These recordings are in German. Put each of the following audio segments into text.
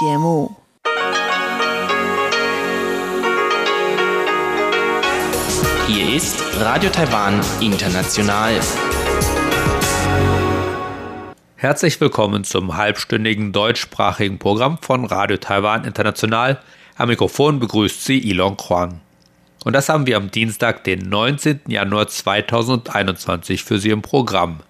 节目。Hier ist Radio Taiwan International. Herzlich willkommen zum halbstündigen deutschsprachigen Programm von Radio Taiwan International. Am Mikrofon begrüßt Sie Ilon Huang. Und das haben wir am Dienstag, den 19. Januar 2021 für Sie im Programm.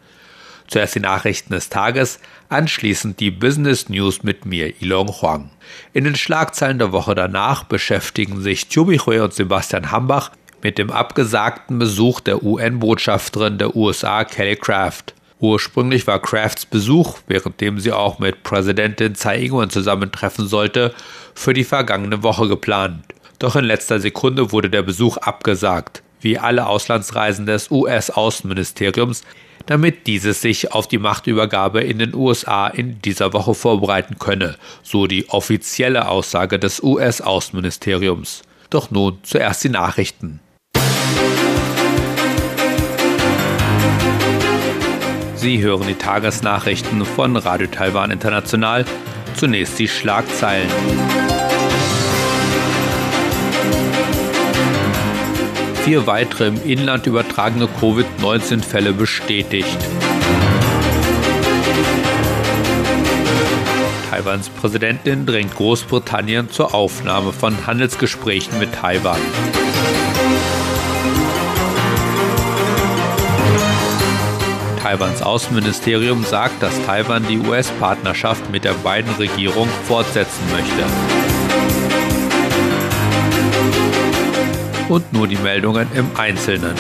Zuerst die Nachrichten des Tages, anschließend die Business News mit mir, Ilon Huang. In den Schlagzeilen der Woche danach beschäftigen sich Chubi Hui und Sebastian Hambach mit dem abgesagten Besuch der UN-Botschafterin der USA Kelly Craft. Ursprünglich war Crafts Besuch, währenddem sie auch mit Präsidentin Tsai Ing-wen zusammentreffen sollte, für die vergangene Woche geplant. Doch in letzter Sekunde wurde der Besuch abgesagt, wie alle Auslandsreisen des US-Außenministeriums, damit dieses sich auf die Machtübergabe in den USA in dieser Woche vorbereiten könne, so die offizielle Aussage des US-Außenministeriums. Doch nun zuerst die Nachrichten. Sie hören die Tagesnachrichten von Radio Taiwan International. Zunächst die Schlagzeilen. Vier weitere im Inland übertragene Covid-19-Fälle bestätigt. Taiwans Präsidentin drängt Großbritannien zur Aufnahme von Handelsgesprächen mit Taiwan. Taiwans Außenministerium sagt, dass Taiwan die US-Partnerschaft mit der beiden Regierung fortsetzen möchte. Und nur die Meldungen im Einzelnen.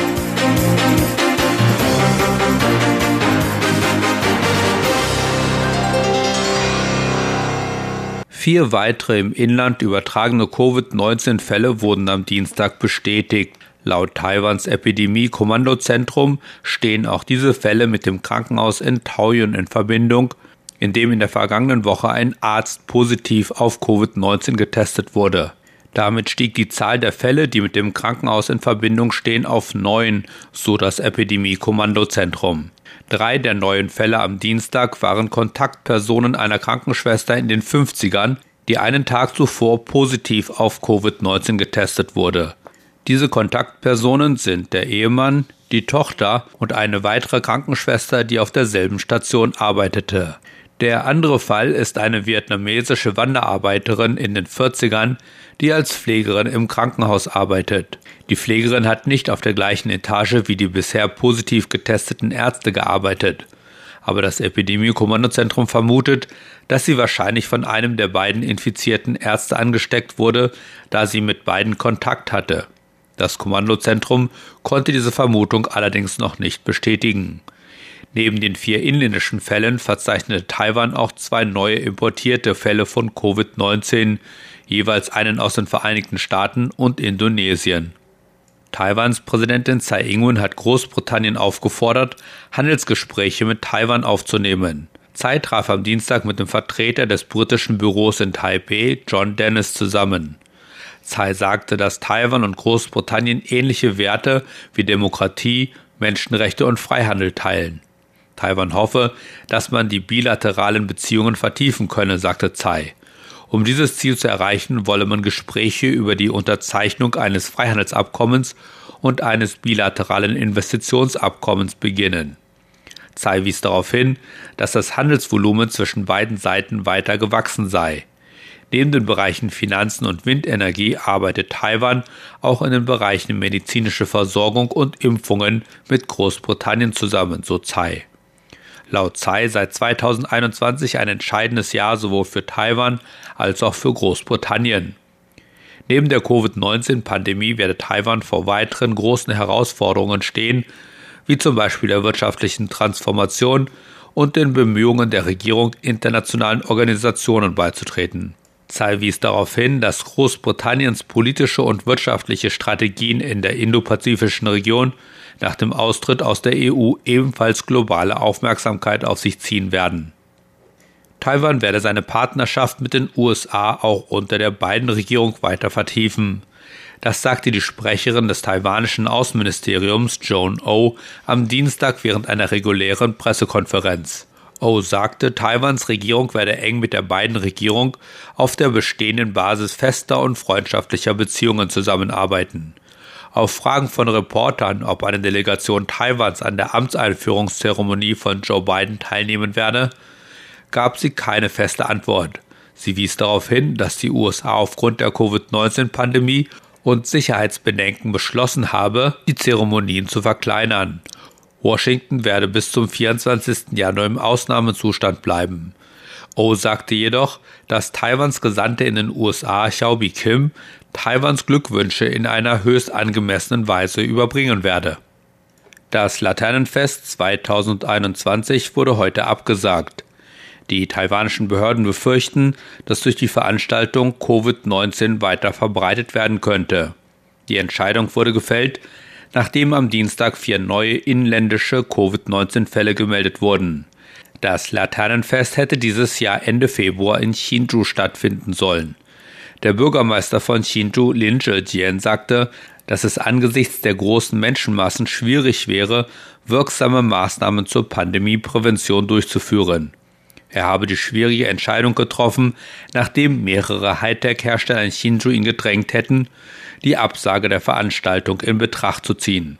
Vier weitere im Inland übertragene Covid-19-Fälle wurden am Dienstag bestätigt. Laut Taiwans Epidemie-Kommandozentrum stehen auch diese Fälle mit dem Krankenhaus in Taoyuan in Verbindung, in dem in der vergangenen Woche ein Arzt positiv auf Covid-19 getestet wurde. Damit stieg die Zahl der Fälle, die mit dem Krankenhaus in Verbindung stehen, auf neun, so das Epidemie-Kommandozentrum. Drei der neuen Fälle am Dienstag waren Kontaktpersonen einer Krankenschwester in den 50ern, die einen Tag zuvor positiv auf Covid-19 getestet wurde. Diese Kontaktpersonen sind der Ehemann, die Tochter und eine weitere Krankenschwester, die auf derselben Station arbeitete. Der andere Fall ist eine vietnamesische Wanderarbeiterin in den 40ern, die als Pflegerin im Krankenhaus arbeitet. Die Pflegerin hat nicht auf der gleichen Etage wie die bisher positiv getesteten Ärzte gearbeitet. Aber das Epidemie-Kommandozentrum vermutet, dass sie wahrscheinlich von einem der beiden infizierten Ärzte angesteckt wurde, da sie mit beiden Kontakt hatte. Das Kommandozentrum konnte diese Vermutung allerdings noch nicht bestätigen. Neben den vier inländischen Fällen verzeichnete Taiwan auch zwei neue importierte Fälle von Covid-19, jeweils einen aus den Vereinigten Staaten und Indonesien. Taiwans Präsidentin Tsai Ing-wen hat Großbritannien aufgefordert, Handelsgespräche mit Taiwan aufzunehmen. Tsai traf am Dienstag mit dem Vertreter des britischen Büros in Taipei, John Dennis, zusammen. Tsai sagte, dass Taiwan und Großbritannien ähnliche Werte wie Demokratie, Menschenrechte und Freihandel teilen. Taiwan hoffe, dass man die bilateralen Beziehungen vertiefen könne, sagte Tsai. Um dieses Ziel zu erreichen, wolle man Gespräche über die Unterzeichnung eines Freihandelsabkommens und eines bilateralen Investitionsabkommens beginnen. Tsai wies darauf hin, dass das Handelsvolumen zwischen beiden Seiten weiter gewachsen sei. Neben den Bereichen Finanzen und Windenergie arbeitet Taiwan auch in den Bereichen medizinische Versorgung und Impfungen mit Großbritannien zusammen, so Tsai. Laut Tsai sei 2021 ein entscheidendes Jahr sowohl für Taiwan als auch für Großbritannien. Neben der Covid-19-Pandemie werde Taiwan vor weiteren großen Herausforderungen stehen, wie zum Beispiel der wirtschaftlichen Transformation und den Bemühungen der Regierung, internationalen Organisationen beizutreten. Tsai wies darauf hin, dass Großbritanniens politische und wirtschaftliche Strategien in der indopazifischen Region nach dem Austritt aus der EU ebenfalls globale Aufmerksamkeit auf sich ziehen werden. Taiwan werde seine Partnerschaft mit den USA auch unter der beiden Regierung weiter vertiefen. Das sagte die Sprecherin des taiwanischen Außenministeriums Joan O am Dienstag während einer regulären Pressekonferenz. O sagte, Taiwans Regierung werde eng mit der beiden Regierung auf der bestehenden Basis fester und freundschaftlicher Beziehungen zusammenarbeiten. Auf Fragen von Reportern, ob eine Delegation Taiwans an der Amtseinführungszeremonie von Joe Biden teilnehmen werde, gab sie keine feste Antwort. Sie wies darauf hin, dass die USA aufgrund der Covid-19-Pandemie und Sicherheitsbedenken beschlossen habe, die Zeremonien zu verkleinern. Washington werde bis zum 24. Januar im Ausnahmezustand bleiben. O sagte jedoch, dass Taiwans Gesandte in den USA Xiaobi Kim Taiwans Glückwünsche in einer höchst angemessenen Weise überbringen werde. Das Laternenfest 2021 wurde heute abgesagt. Die taiwanischen Behörden befürchten, dass durch die Veranstaltung Covid-19 weiter verbreitet werden könnte. Die Entscheidung wurde gefällt, nachdem am Dienstag vier neue inländische Covid-19-Fälle gemeldet wurden. Das Laternenfest hätte dieses Jahr Ende Februar in Hsinchu stattfinden sollen. Der Bürgermeister von Hsinchu, Lin Zhejian, sagte, dass es angesichts der großen Menschenmassen schwierig wäre, wirksame Maßnahmen zur Pandemieprävention durchzuführen. Er habe die schwierige Entscheidung getroffen, nachdem mehrere Hightech-Hersteller in Hsinchu ihn gedrängt hätten, die Absage der Veranstaltung in Betracht zu ziehen.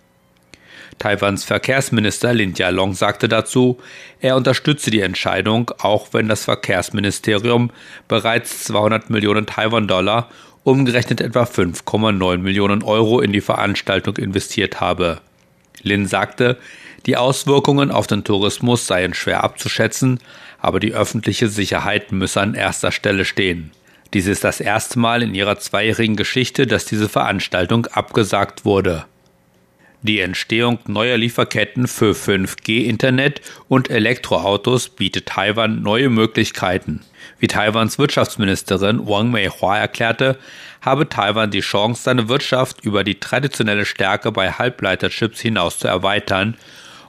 Taiwans Verkehrsminister Lin Jialong sagte dazu, er unterstütze die Entscheidung, auch wenn das Verkehrsministerium bereits 200 Millionen Taiwan-Dollar, umgerechnet etwa 5,9 Millionen Euro in die Veranstaltung investiert habe. Lin sagte, die Auswirkungen auf den Tourismus seien schwer abzuschätzen, aber die öffentliche Sicherheit müsse an erster Stelle stehen. Dies ist das erste Mal in ihrer zweijährigen Geschichte, dass diese Veranstaltung abgesagt wurde. Die Entstehung neuer Lieferketten für 5G-Internet und Elektroautos bietet Taiwan neue Möglichkeiten. Wie Taiwans Wirtschaftsministerin Wang Meihua erklärte, habe Taiwan die Chance, seine Wirtschaft über die traditionelle Stärke bei Halbleiterchips hinaus zu erweitern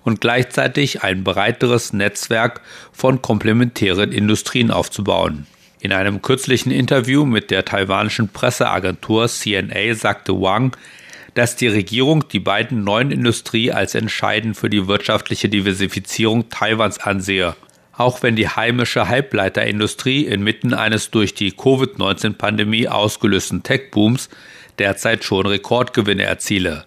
und gleichzeitig ein breiteres Netzwerk von komplementären Industrien aufzubauen. In einem kürzlichen Interview mit der taiwanischen Presseagentur CNA sagte Wang, dass die Regierung die beiden neuen Industrie als entscheidend für die wirtschaftliche Diversifizierung Taiwans ansehe. Auch wenn die heimische Halbleiterindustrie inmitten eines durch die Covid-19-Pandemie ausgelösten Tech-Booms derzeit schon Rekordgewinne erziele.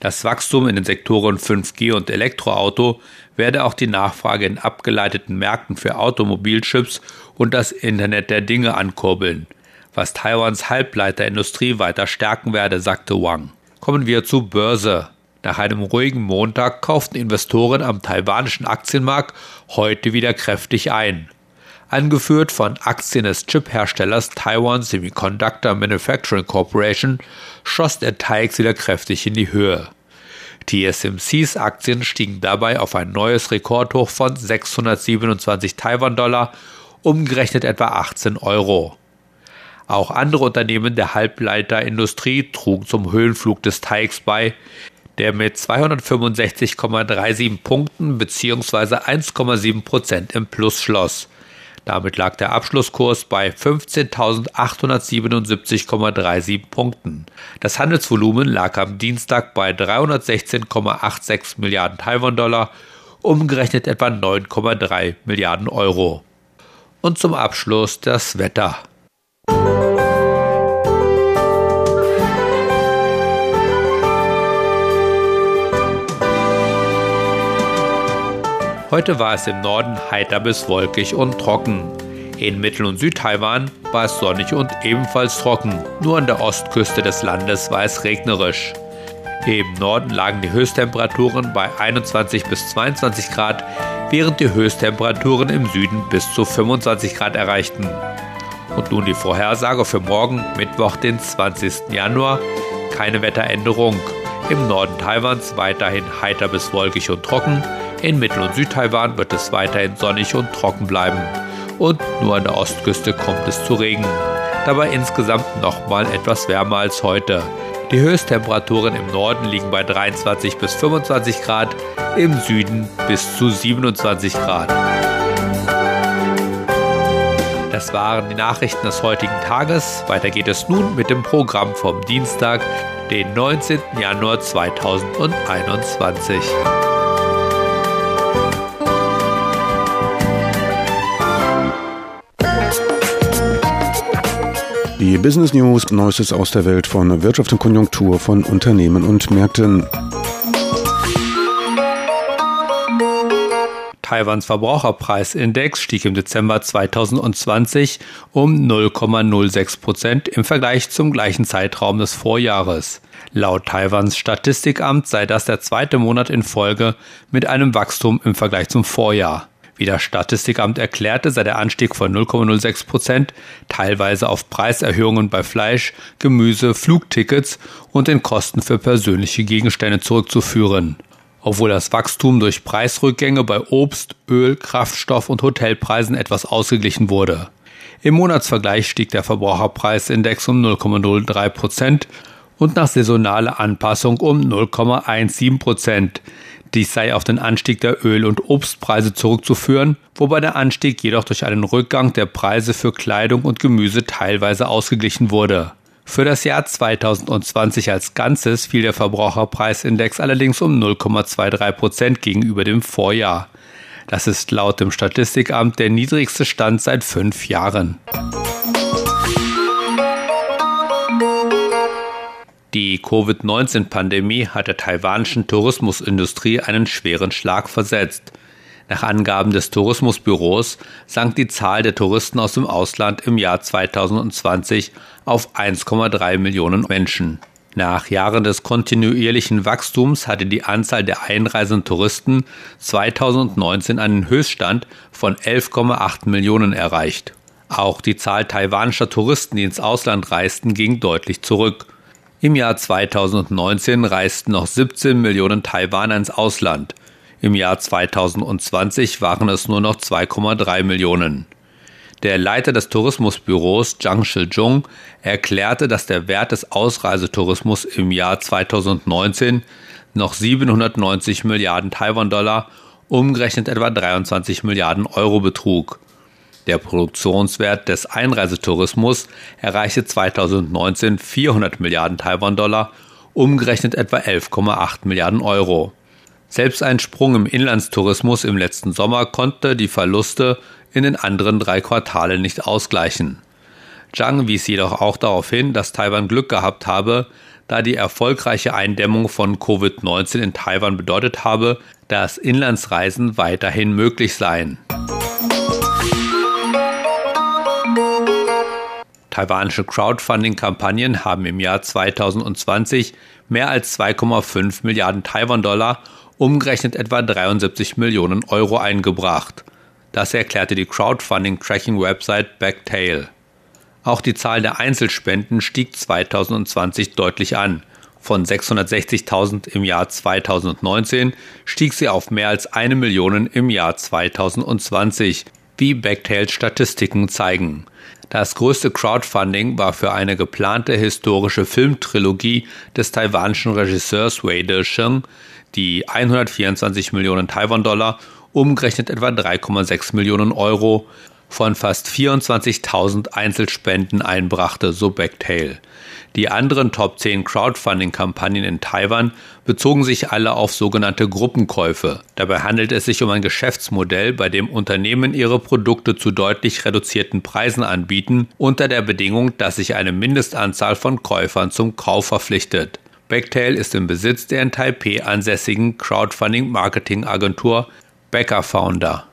Das Wachstum in den Sektoren 5G und Elektroauto werde auch die Nachfrage in abgeleiteten Märkten für Automobilchips und das Internet der Dinge ankurbeln, was Taiwans Halbleiterindustrie weiter stärken werde, sagte Wang. Kommen wir zur Börse. Nach einem ruhigen Montag kauften Investoren am taiwanischen Aktienmarkt heute wieder kräftig ein. Angeführt von Aktien des Chip-Herstellers Taiwan Semiconductor Manufacturing Corporation schoss der TAIX wieder kräftig in die Höhe. TSMCs Aktien stiegen dabei auf ein neues Rekordhoch von 627 Taiwan-Dollar, umgerechnet etwa 18 Euro. Auch andere Unternehmen der Halbleiterindustrie trugen zum Höhenflug des TAIX bei, der mit 265,37 Punkten bzw. 1,7 Prozent im Plus schloss. Damit lag der Abschlusskurs bei 15.877,37 Punkten. Das Handelsvolumen lag am Dienstag bei 316,86 Milliarden Taiwan-Dollar, umgerechnet etwa 9,3 Milliarden Euro. Und zum Abschluss das Wetter. Heute war es im Norden heiter bis wolkig und trocken. In Mittel- und Südtaiwan war es sonnig und ebenfalls trocken. Nur an der Ostküste des Landes war es regnerisch. Im Norden lagen die Höchsttemperaturen bei 21 bis 22 Grad, während die Höchsttemperaturen im Süden bis zu 25 Grad erreichten. Und nun die Vorhersage für morgen, Mittwoch, den 20. Januar. Keine Wetteränderung. Im Norden Taiwans weiterhin heiter bis wolkig und trocken. In Mittel- und Südtaiwan wird es weiterhin sonnig und trocken bleiben. Und nur an der Ostküste kommt es zu Regen. Dabei insgesamt nochmal etwas wärmer als heute. Die Höchsttemperaturen im Norden liegen bei 23 bis 25 Grad, im Süden bis zu 27 Grad. Das waren die Nachrichten des heutigen Tages. Weiter geht es nun mit dem Programm vom Dienstag, den 19. Januar 2021. Die Business News, Neuestes aus der Welt von Wirtschaft und Konjunktur von Unternehmen und Märkten. Taiwans Verbraucherpreisindex stieg im Dezember 2020 um 0,06 Prozent im Vergleich zum gleichen Zeitraum des Vorjahres. Laut Taiwans Statistikamt sei das der zweite Monat in Folge mit einem Wachstum im Vergleich zum Vorjahr. Wie das Statistikamt erklärte, sei der Anstieg von 0,06 Prozent teilweise auf Preiserhöhungen bei Fleisch, Gemüse, Flugtickets und den Kosten für persönliche Gegenstände zurückzuführen. Obwohl das Wachstum durch Preisrückgänge bei Obst, Öl, Kraftstoff und Hotelpreisen etwas ausgeglichen wurde. Im Monatsvergleich stieg der Verbraucherpreisindex um 0,03 Prozent und nach saisonaler Anpassung um 0,17 Prozent. Dies sei auf den Anstieg der Öl- und Obstpreise zurückzuführen, wobei der Anstieg jedoch durch einen Rückgang der Preise für Kleidung und Gemüse teilweise ausgeglichen wurde. Für das Jahr 2020 als Ganzes fiel der Verbraucherpreisindex allerdings um 0,23 Prozent gegenüber dem Vorjahr. Das ist laut dem Statistikamt der niedrigste Stand seit fünf Jahren. Die Covid-19-Pandemie hat der taiwanischen Tourismusindustrie einen schweren Schlag versetzt. Nach Angaben des Tourismusbüros sank die Zahl der Touristen aus dem Ausland im Jahr 2020 auf 1,3 Millionen Menschen. Nach Jahren des kontinuierlichen Wachstums hatte die Anzahl der einreisenden Touristen 2019 einen Höchststand von 11,8 Millionen erreicht. Auch die Zahl taiwanischer Touristen, die ins Ausland reisten, ging deutlich zurück. Im Jahr 2019 reisten noch 17 Millionen Taiwaner ins Ausland. Im Jahr 2020 waren es nur noch 2,3 Millionen. Der Leiter des Tourismusbüros Zhang Shizhong erklärte, dass der Wert des Ausreisetourismus im Jahr 2019 noch 790 Milliarden Taiwan-Dollar, umgerechnet etwa 23 Milliarden Euro betrug. Der Produktionswert des Einreisetourismus erreichte 2019 400 Milliarden Taiwan-Dollar, umgerechnet etwa 11,8 Milliarden Euro. Selbst ein Sprung im Inlandstourismus im letzten Sommer konnte die Verluste in den anderen drei Quartalen nicht ausgleichen. Zhang wies jedoch auch darauf hin, dass Taiwan Glück gehabt habe, da die erfolgreiche Eindämmung von Covid-19 in Taiwan bedeutet habe, dass Inlandsreisen weiterhin möglich seien. Taiwanische Crowdfunding-Kampagnen haben im Jahr 2020 mehr als 2,5 Milliarden Taiwan-Dollar, umgerechnet etwa 73 Millionen Euro eingebracht. Das erklärte die Crowdfunding-Tracking-Website Backtail. Auch die Zahl der Einzelspenden stieg 2020 deutlich an. Von 660.000 im Jahr 2019 stieg sie auf mehr als eine Million im Jahr 2020, wie Backtails Statistiken zeigen. Das größte Crowdfunding war für eine geplante historische Filmtrilogie des taiwanischen Regisseurs Wei De-sheng, die 124 Millionen Taiwan-Dollar, umgerechnet etwa 3,6 Millionen Euro, von fast 24.000 Einzelspenden einbrachte, so Backtail. Die anderen Top 10 Crowdfunding-Kampagnen in Taiwan bezogen sich alle auf sogenannte Gruppenkäufe. Dabei handelt es sich um ein Geschäftsmodell, bei dem Unternehmen ihre Produkte zu deutlich reduzierten Preisen anbieten, unter der Bedingung, dass sich eine Mindestanzahl von Käufern zum Kauf verpflichtet. Backtail ist im Besitz der in Taipei ansässigen Crowdfunding-Marketing-Agentur Becker Founder.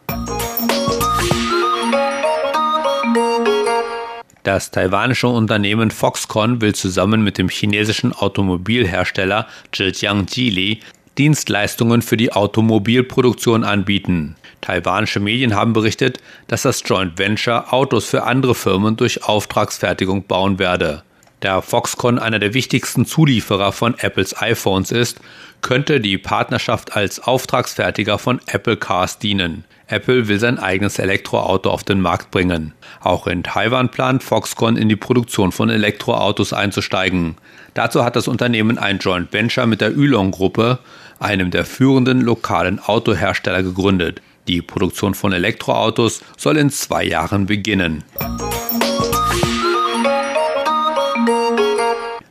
Das taiwanische Unternehmen Foxconn will zusammen mit dem chinesischen Automobilhersteller Zhejiang Geely Dienstleistungen für die Automobilproduktion anbieten. Taiwanische Medien haben berichtet, dass das Joint Venture Autos für andere Firmen durch Auftragsfertigung bauen werde. Da Foxconn einer der wichtigsten Zulieferer von Apples iPhones ist, könnte die Partnerschaft als Auftragsfertiger von Apple Cars dienen. Apple will sein eigenes Elektroauto auf den Markt bringen. Auch in Taiwan plant Foxconn in die Produktion von Elektroautos einzusteigen. Dazu hat das Unternehmen ein Joint Venture mit der Yulong-Gruppe, einem der führenden lokalen Autohersteller, gegründet. Die Produktion von Elektroautos soll in zwei Jahren beginnen.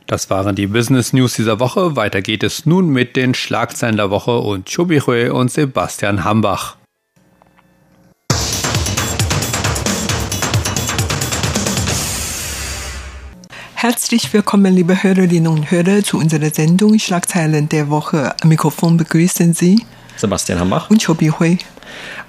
Das waren die Business News dieser Woche. Weiter geht es nun mit den Schlagzeilen der Woche und Chobichue und Sebastian Hambach. Herzlich willkommen, liebe Hörerinnen und Hörer, zu unserer Sendung Schlagzeilen der Woche. Am Mikrofon begrüßen Sie Sebastian Hambach und Chobi Hui.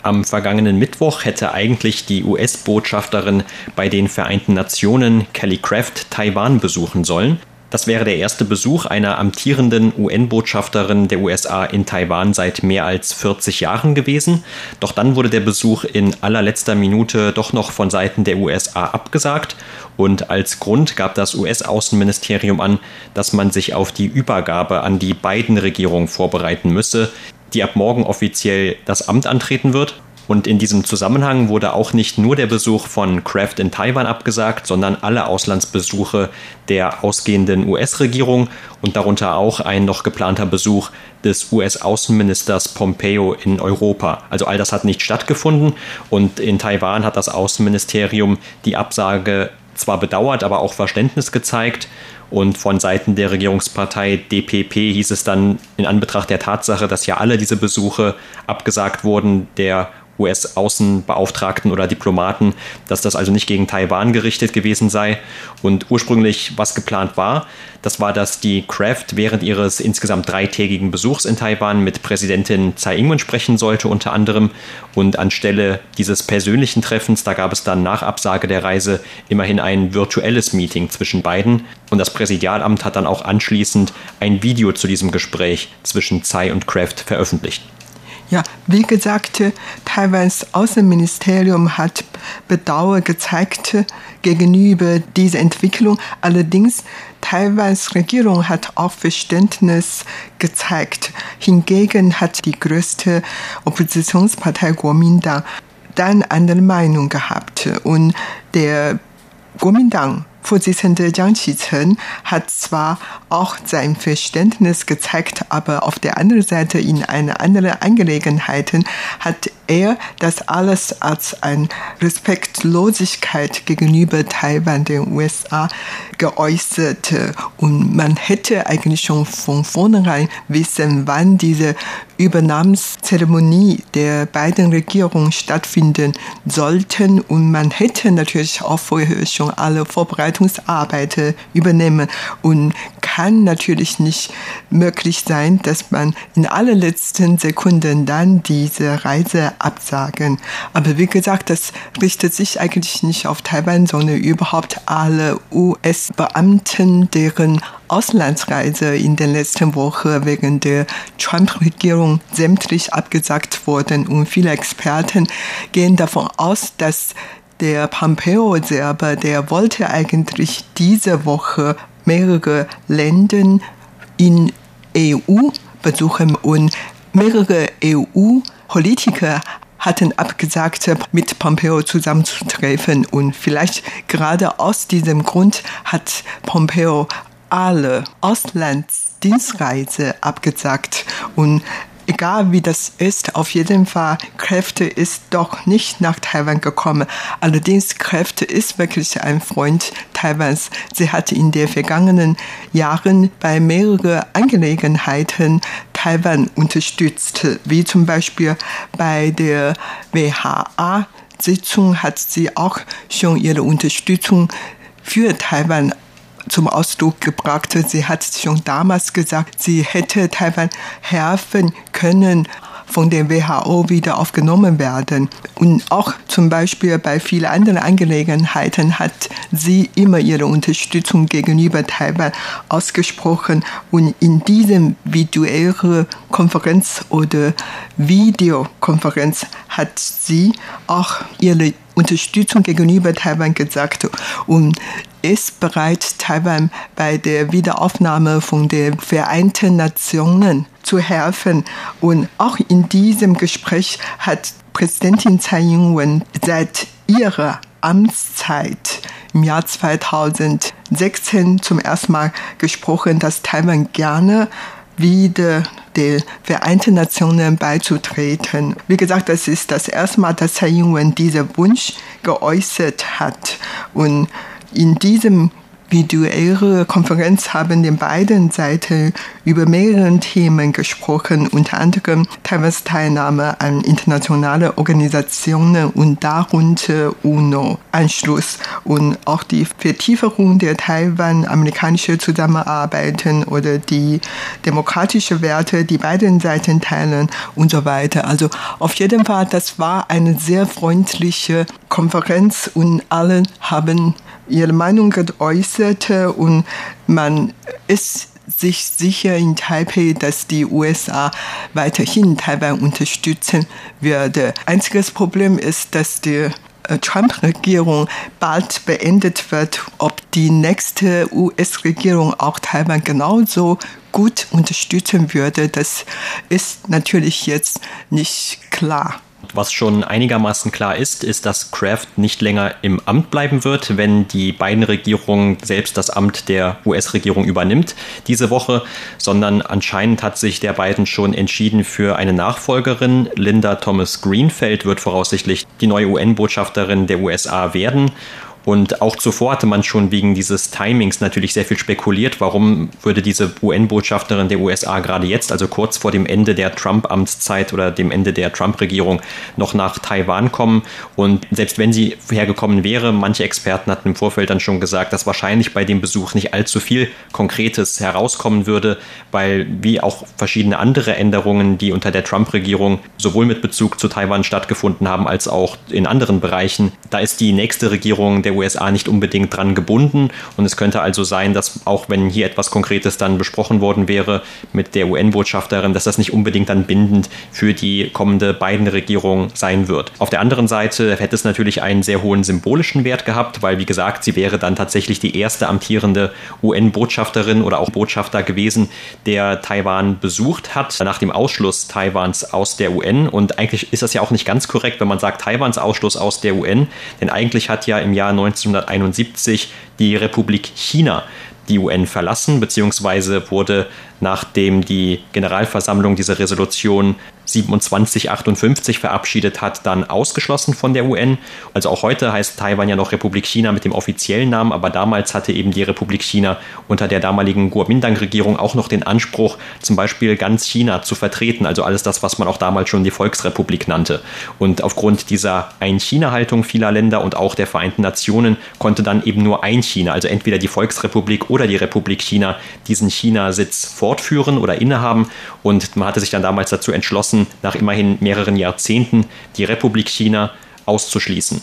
Am vergangenen Mittwoch hätte eigentlich die US-Botschafterin bei den Vereinten Nationen Kelly Craft Taiwan besuchen sollen. Das wäre der erste Besuch einer amtierenden UN-Botschafterin der USA in Taiwan seit mehr als 40 Jahren gewesen. Doch dann wurde der Besuch in allerletzter Minute doch noch von Seiten der USA abgesagt. Und als Grund gab das US-Außenministerium an, dass man sich auf die Übergabe an die beiden Regierungen vorbereiten müsse, die ab morgen offiziell das Amt antreten wird. Und in diesem Zusammenhang wurde auch nicht nur der Besuch von Kraft in Taiwan abgesagt, sondern alle Auslandsbesuche der ausgehenden US-Regierung und darunter auch ein noch geplanter Besuch des US-Außenministers Pompeo in Europa. Also all das hat nicht stattgefunden und in Taiwan hat das Außenministerium die Absage zwar bedauert, aber auch Verständnis gezeigt. Und von Seiten der Regierungspartei DPP hieß es dann in Anbetracht der Tatsache, dass ja alle diese Besuche abgesagt wurden, der US-Außenbeauftragten oder Diplomaten, dass das also nicht gegen Taiwan gerichtet gewesen sei. Und ursprünglich, was geplant war, das war, dass die Kraft während ihres insgesamt dreitägigen Besuchs in Taiwan mit Präsidentin Tsai Ing-wen sprechen sollte, unter anderem. Und anstelle dieses persönlichen Treffens, da gab es dann nach Absage der Reise immerhin ein virtuelles Meeting zwischen beiden. Und das Präsidialamt hat dann auch anschließend ein Video zu diesem Gespräch zwischen Tsai und Kraft veröffentlicht. Ja, wie gesagt, Taiwans Außenministerium hat Bedauer gezeigt gegenüber dieser Entwicklung. Allerdings, Taiwans Regierung hat auch Verständnis gezeigt. Hingegen hat die größte Oppositionspartei Kuomintang dann andere Meinung gehabt. Und der Kuomintang Vorsitzende Jiang Qicheng hat zwar auch sein Verständnis gezeigt, aber auf der anderen Seite in einer anderen Angelegenheiten hat er das alles als eine Respektlosigkeit gegenüber Taiwan den USA geäußert. Und man hätte eigentlich schon von vornherein wissen, wann diese Übernahmezeremonie der beiden Regierungen stattfinden sollten. Und man hätte natürlich auch vorher schon alle Vorbereitungsarbeiten übernehmen und kann natürlich nicht möglich sein, dass man in allerletzten Sekunden dann diese Reise absagen. Aber wie gesagt, das richtet sich eigentlich nicht auf Taiwan, sondern überhaupt alle US-Beamten, deren Auslandsreise in den letzten Wochen wegen der Trump-Regierung sämtlich abgesagt wurden. Und viele Experten gehen davon aus, dass der Pompeo selber, der wollte eigentlich diese Woche mehrere Länder in EU besuchen und mehrere EU-Politiker hatten abgesagt, mit Pompeo zusammenzutreffen. Und vielleicht gerade aus diesem Grund hat Pompeo alle Auslandsdienstreise abgesagt. Und egal wie das ist, auf jeden Fall Kräfte ist doch nicht nach Taiwan gekommen. Allerdings Kräfte ist wirklich ein Freund Taiwans. Sie hat in den vergangenen Jahren bei mehreren Angelegenheiten Taiwan unterstützt, wie zum Beispiel bei der WHA Sitzung hat sie auch schon ihre Unterstützung für Taiwan zum Ausdruck gebracht. Sie hat schon damals gesagt, sie hätte Taiwan helfen können, von der WHO wieder aufgenommen werden. Und auch zum Beispiel bei vielen anderen Angelegenheiten hat sie immer ihre Unterstützung gegenüber Taiwan ausgesprochen. Und in diesem virtuellen Konferenz oder Videokonferenz hat sie auch ihre Unterstützung gegenüber Taiwan gesagt und ist bereit, Taiwan bei der Wiederaufnahme von den Vereinten Nationen zu helfen. Und auch in diesem Gespräch hat Präsidentin Tsai Ing-wen seit ihrer Amtszeit im Jahr 2016 zum ersten Mal gesprochen, dass Taiwan gerne wieder der Vereinten Nationen beizutreten. Wie gesagt, das ist das erste Mal, dass Tsai Ing-wen diesen Wunsch geäußert hat. Und in diesem individuelle Konferenz haben die beiden Seiten über mehrere Themen gesprochen, unter anderem Taiwans Teilnahme an internationalen Organisationen und darunter UNO-Anschluss und auch die Vertiefung der Taiwan-amerikanischen Zusammenarbeit oder die demokratischen Werte, die beiden Seiten teilen und so weiter. Also auf jeden Fall, das war eine sehr freundliche Konferenz und alle haben ihre Meinung geäußert und man ist sich sicher in Taipei, dass die USA weiterhin Taiwan unterstützen würde. Einziges Problem ist, dass die äh, Trump-Regierung bald beendet wird, ob die nächste US-Regierung auch Taiwan genauso gut unterstützen würde, das ist natürlich jetzt nicht klar. Was schon einigermaßen klar ist, ist, dass Kraft nicht länger im Amt bleiben wird, wenn die beiden Regierungen selbst das Amt der US-Regierung übernimmt diese Woche, sondern anscheinend hat sich der beiden schon entschieden für eine Nachfolgerin. Linda Thomas Greenfeld wird voraussichtlich die neue UN-Botschafterin der USA werden. Und auch zuvor hatte man schon wegen dieses Timings natürlich sehr viel spekuliert, warum würde diese UN-Botschafterin der USA gerade jetzt, also kurz vor dem Ende der Trump-Amtszeit oder dem Ende der Trump-Regierung, noch nach Taiwan kommen. Und selbst wenn sie hergekommen wäre, manche Experten hatten im Vorfeld dann schon gesagt, dass wahrscheinlich bei dem Besuch nicht allzu viel Konkretes herauskommen würde, weil wie auch verschiedene andere Änderungen, die unter der Trump-Regierung sowohl mit Bezug zu Taiwan stattgefunden haben, als auch in anderen Bereichen, da ist die nächste Regierung der USA nicht unbedingt dran gebunden. Und es könnte also sein, dass auch wenn hier etwas Konkretes dann besprochen worden wäre mit der UN-Botschafterin, dass das nicht unbedingt dann bindend für die kommende Biden-Regierung sein wird. Auf der anderen Seite hätte es natürlich einen sehr hohen symbolischen Wert gehabt, weil wie gesagt, sie wäre dann tatsächlich die erste amtierende UN-Botschafterin oder auch Botschafter gewesen, der Taiwan besucht hat nach dem Ausschluss Taiwans aus der UN. Und eigentlich ist das ja auch nicht ganz korrekt, wenn man sagt Taiwans Ausschluss aus der UN, denn eigentlich hat ja im Jahr 1971 die Republik China die UN verlassen, beziehungsweise wurde, nachdem die Generalversammlung diese Resolution 2758 verabschiedet hat, dann ausgeschlossen von der UN. Also auch heute heißt Taiwan ja noch Republik China mit dem offiziellen Namen, aber damals hatte eben die Republik China unter der damaligen Kuomintang-Regierung auch noch den Anspruch, zum Beispiel ganz China zu vertreten, also alles das, was man auch damals schon die Volksrepublik nannte. Und aufgrund dieser Ein-China-Haltung vieler Länder und auch der Vereinten Nationen konnte dann eben nur ein China, also entweder die Volksrepublik oder die Republik China, diesen China-Sitz fortführen oder innehaben. Und man hatte sich dann damals dazu entschlossen, entschlossen, nach immerhin mehreren Jahrzehnten die Republik China auszuschließen.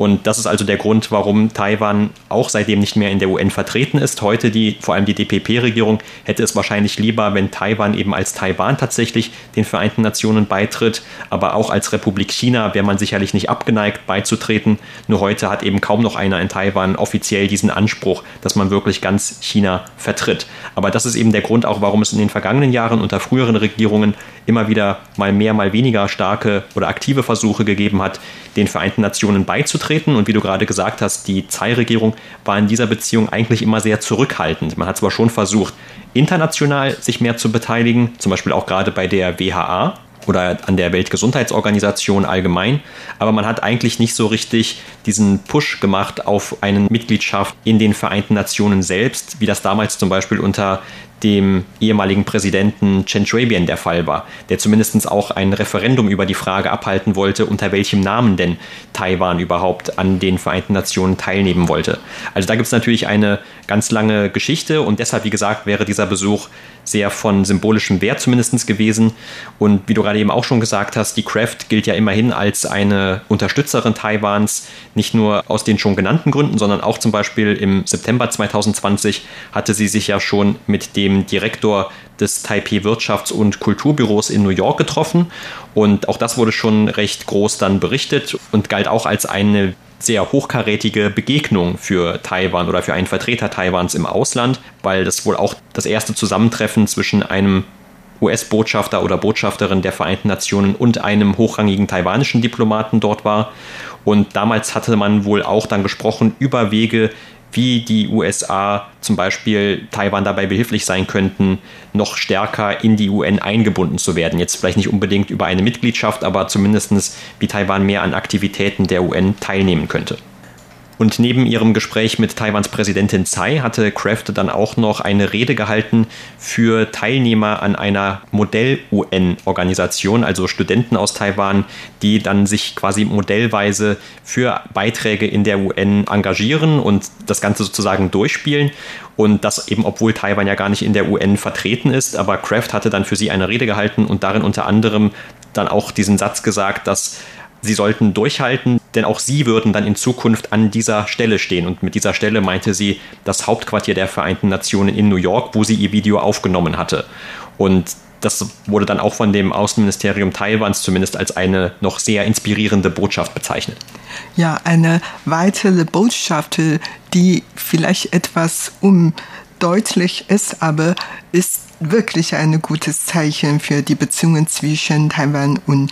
Und das ist also der Grund, warum Taiwan auch seitdem nicht mehr in der UN vertreten ist. Heute die, vor allem die DPP-Regierung, hätte es wahrscheinlich lieber, wenn Taiwan eben als Taiwan tatsächlich den Vereinten Nationen beitritt. Aber auch als Republik China wäre man sicherlich nicht abgeneigt, beizutreten. Nur heute hat eben kaum noch einer in Taiwan offiziell diesen Anspruch, dass man wirklich ganz China vertritt. Aber das ist eben der Grund auch, warum es in den vergangenen Jahren unter früheren Regierungen immer wieder mal mehr, mal weniger starke oder aktive Versuche gegeben hat, den Vereinten Nationen beizutreten. Und wie du gerade gesagt hast, die Tsai-Regierung war in dieser Beziehung eigentlich immer sehr zurückhaltend. Man hat zwar schon versucht, international sich mehr zu beteiligen, zum Beispiel auch gerade bei der WHA, oder an der Weltgesundheitsorganisation allgemein. Aber man hat eigentlich nicht so richtig diesen Push gemacht auf eine Mitgliedschaft in den Vereinten Nationen selbst, wie das damals zum Beispiel unter dem ehemaligen Präsidenten Chen Shui-bian der Fall war, der zumindest auch ein Referendum über die Frage abhalten wollte, unter welchem Namen denn Taiwan überhaupt an den Vereinten Nationen teilnehmen wollte. Also da gibt es natürlich eine ganz lange Geschichte und deshalb, wie gesagt, wäre dieser Besuch sehr von symbolischem Wert zumindest gewesen. Und wie du gerade eben auch schon gesagt hast, die Kraft gilt ja immerhin als eine Unterstützerin Taiwans, nicht nur aus den schon genannten Gründen, sondern auch zum Beispiel im September 2020 hatte sie sich ja schon mit dem Direktor des Taipei Wirtschafts- und Kulturbüros in New York getroffen. Und auch das wurde schon recht groß dann berichtet und galt auch als eine sehr hochkarätige Begegnung für Taiwan oder für einen Vertreter Taiwans im Ausland, weil das wohl auch das erste Zusammentreffen zwischen einem US-Botschafter oder Botschafterin der Vereinten Nationen und einem hochrangigen taiwanischen Diplomaten dort war. Und damals hatte man wohl auch dann gesprochen über Wege, wie die USA zum Beispiel Taiwan dabei behilflich sein könnten, noch stärker in die UN eingebunden zu werden. Jetzt vielleicht nicht unbedingt über eine Mitgliedschaft, aber zumindest wie Taiwan mehr an Aktivitäten der UN teilnehmen könnte. Und neben ihrem Gespräch mit Taiwans Präsidentin Tsai hatte Kraft dann auch noch eine Rede gehalten für Teilnehmer an einer Modell-UN-Organisation, also Studenten aus Taiwan, die dann sich quasi modellweise für Beiträge in der UN engagieren und das Ganze sozusagen durchspielen. Und das eben, obwohl Taiwan ja gar nicht in der UN vertreten ist. Aber Kraft hatte dann für sie eine Rede gehalten und darin unter anderem dann auch diesen Satz gesagt, dass sie sollten durchhalten, denn auch sie würden dann in Zukunft an dieser Stelle stehen. Und mit dieser Stelle meinte sie das Hauptquartier der Vereinten Nationen in New York, wo sie ihr Video aufgenommen hatte. Und das wurde dann auch von dem Außenministerium Taiwans zumindest als eine noch sehr inspirierende Botschaft bezeichnet. Ja, eine weitere Botschaft, die vielleicht etwas undeutlich ist, aber ist wirklich ein gutes Zeichen für die Beziehungen zwischen Taiwan und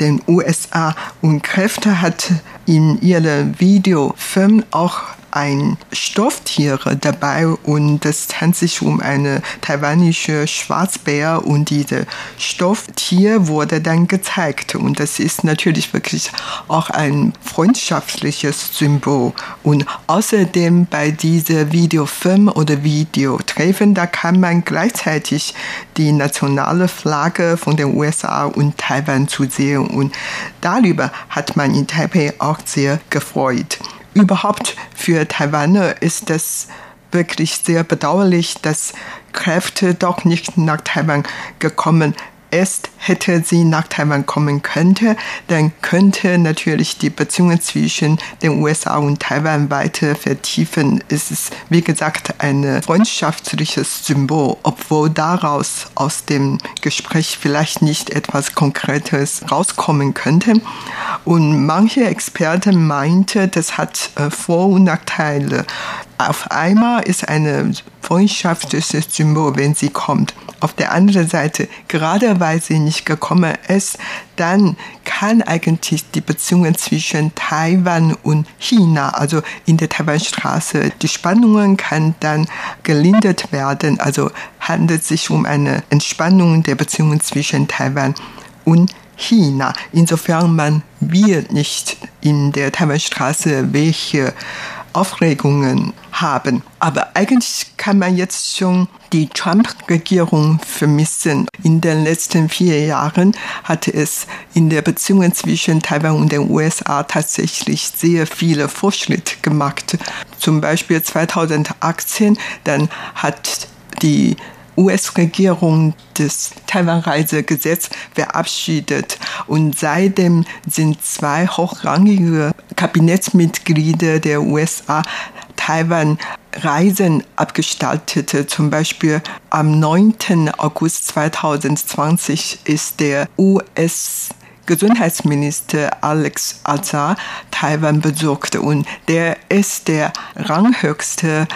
den USA. Und Kräfte hat in ihrem Videofilm auch ein Stofftiere dabei und es handelt sich um eine taiwanische Schwarzbär und dieses Stofftier wurde dann gezeigt. Und das ist natürlich wirklich auch ein freundschaftliches Symbol. Und außerdem bei dieser Videofilm oder Videotreffen, da kann man gleichzeitig die nationale Flagge von den USA und Taiwan zu sehen. Und darüber hat man in Taipei auch sehr gefreut überhaupt für Taiwaner ist es wirklich sehr bedauerlich, dass Kräfte doch nicht nach Taiwan gekommen erst hätte sie nach Taiwan kommen könnte, dann könnte natürlich die Beziehungen zwischen den USA und Taiwan weiter vertiefen. Es ist, wie gesagt, ein freundschaftliches Symbol, obwohl daraus aus dem Gespräch vielleicht nicht etwas Konkretes rauskommen könnte. Und manche Experten meinte, das hat äh, Vor- und Nachteile. Auf einmal ist eine freundschaftliches Symbol, wenn sie kommt. Auf der anderen Seite, gerade weil sie nicht gekommen ist, dann kann eigentlich die Beziehungen zwischen Taiwan und China, also in der Taiwanstraße, die Spannungen kann dann gelindert werden. Also handelt es sich um eine Entspannung der Beziehungen zwischen Taiwan und China. Insofern man will nicht in der Taiwanstraße welche Aufregungen haben. Aber eigentlich kann man jetzt schon die Trump-Regierung vermissen. In den letzten vier Jahren hatte es in der Beziehung zwischen Taiwan und den USA tatsächlich sehr viele Fortschritte gemacht. Zum Beispiel 2018, dann hat die US-Regierung das Taiwan-Reisegesetz verabschiedet und seitdem sind zwei hochrangige Kabinettsmitglieder der USA Taiwan Reisen abgestaltete. Zum Beispiel am 9. August 2020 ist der US Gesundheitsminister Alex Azar Taiwan besucht und der ist der ranghöchste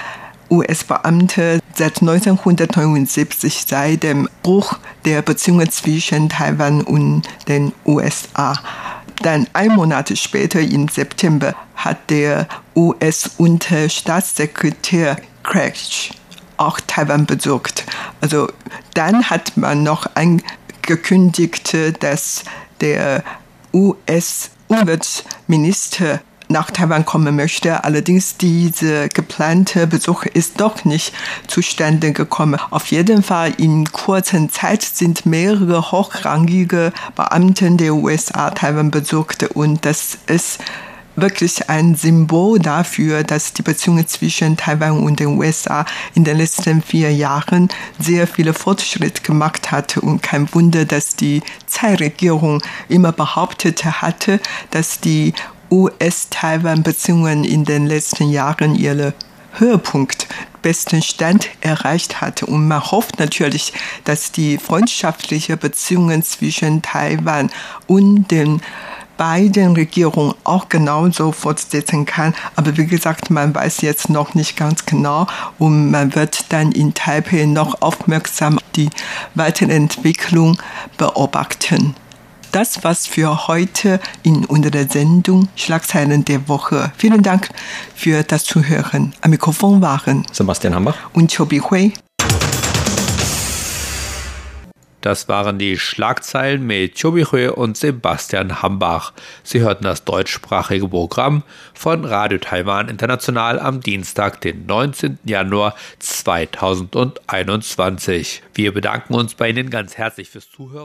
US-Beamte seit 1979 seit dem Bruch der Beziehungen zwischen Taiwan und den USA. Dann ein Monat später, im September, hat der US-Unterstaatssekretär Craig auch Taiwan besucht. Also dann hat man noch angekündigt, dass der US-Umweltminister nach Taiwan kommen möchte. Allerdings dieser geplante Besuch ist doch nicht zustande gekommen. Auf jeden Fall in kurzer Zeit sind mehrere hochrangige Beamten der USA Taiwan besucht und das ist wirklich ein Symbol dafür, dass die Beziehungen zwischen Taiwan und den USA in den letzten vier Jahren sehr viele Fortschritte gemacht hat. Und kein Wunder, dass die Zeitregierung immer behauptet hatte, dass die US-Taiwan-Beziehungen in den letzten Jahren ihre Höhepunkt, besten Stand erreicht hat. Und man hofft natürlich, dass die freundschaftlichen Beziehungen zwischen Taiwan und den beiden Regierungen auch genauso fortsetzen kann. Aber wie gesagt, man weiß jetzt noch nicht ganz genau und man wird dann in Taipei noch aufmerksam die weitere Entwicklung beobachten. Das war's für heute in unserer Sendung Schlagzeilen der Woche. Vielen Dank für das Zuhören. Am Mikrofon waren Sebastian Hambach und Chobi Hui. Das waren die Schlagzeilen mit Chobichue und Sebastian Hambach. Sie hörten das deutschsprachige Programm von Radio Taiwan International am Dienstag, den 19. Januar 2021. Wir bedanken uns bei Ihnen ganz herzlich fürs Zuhören.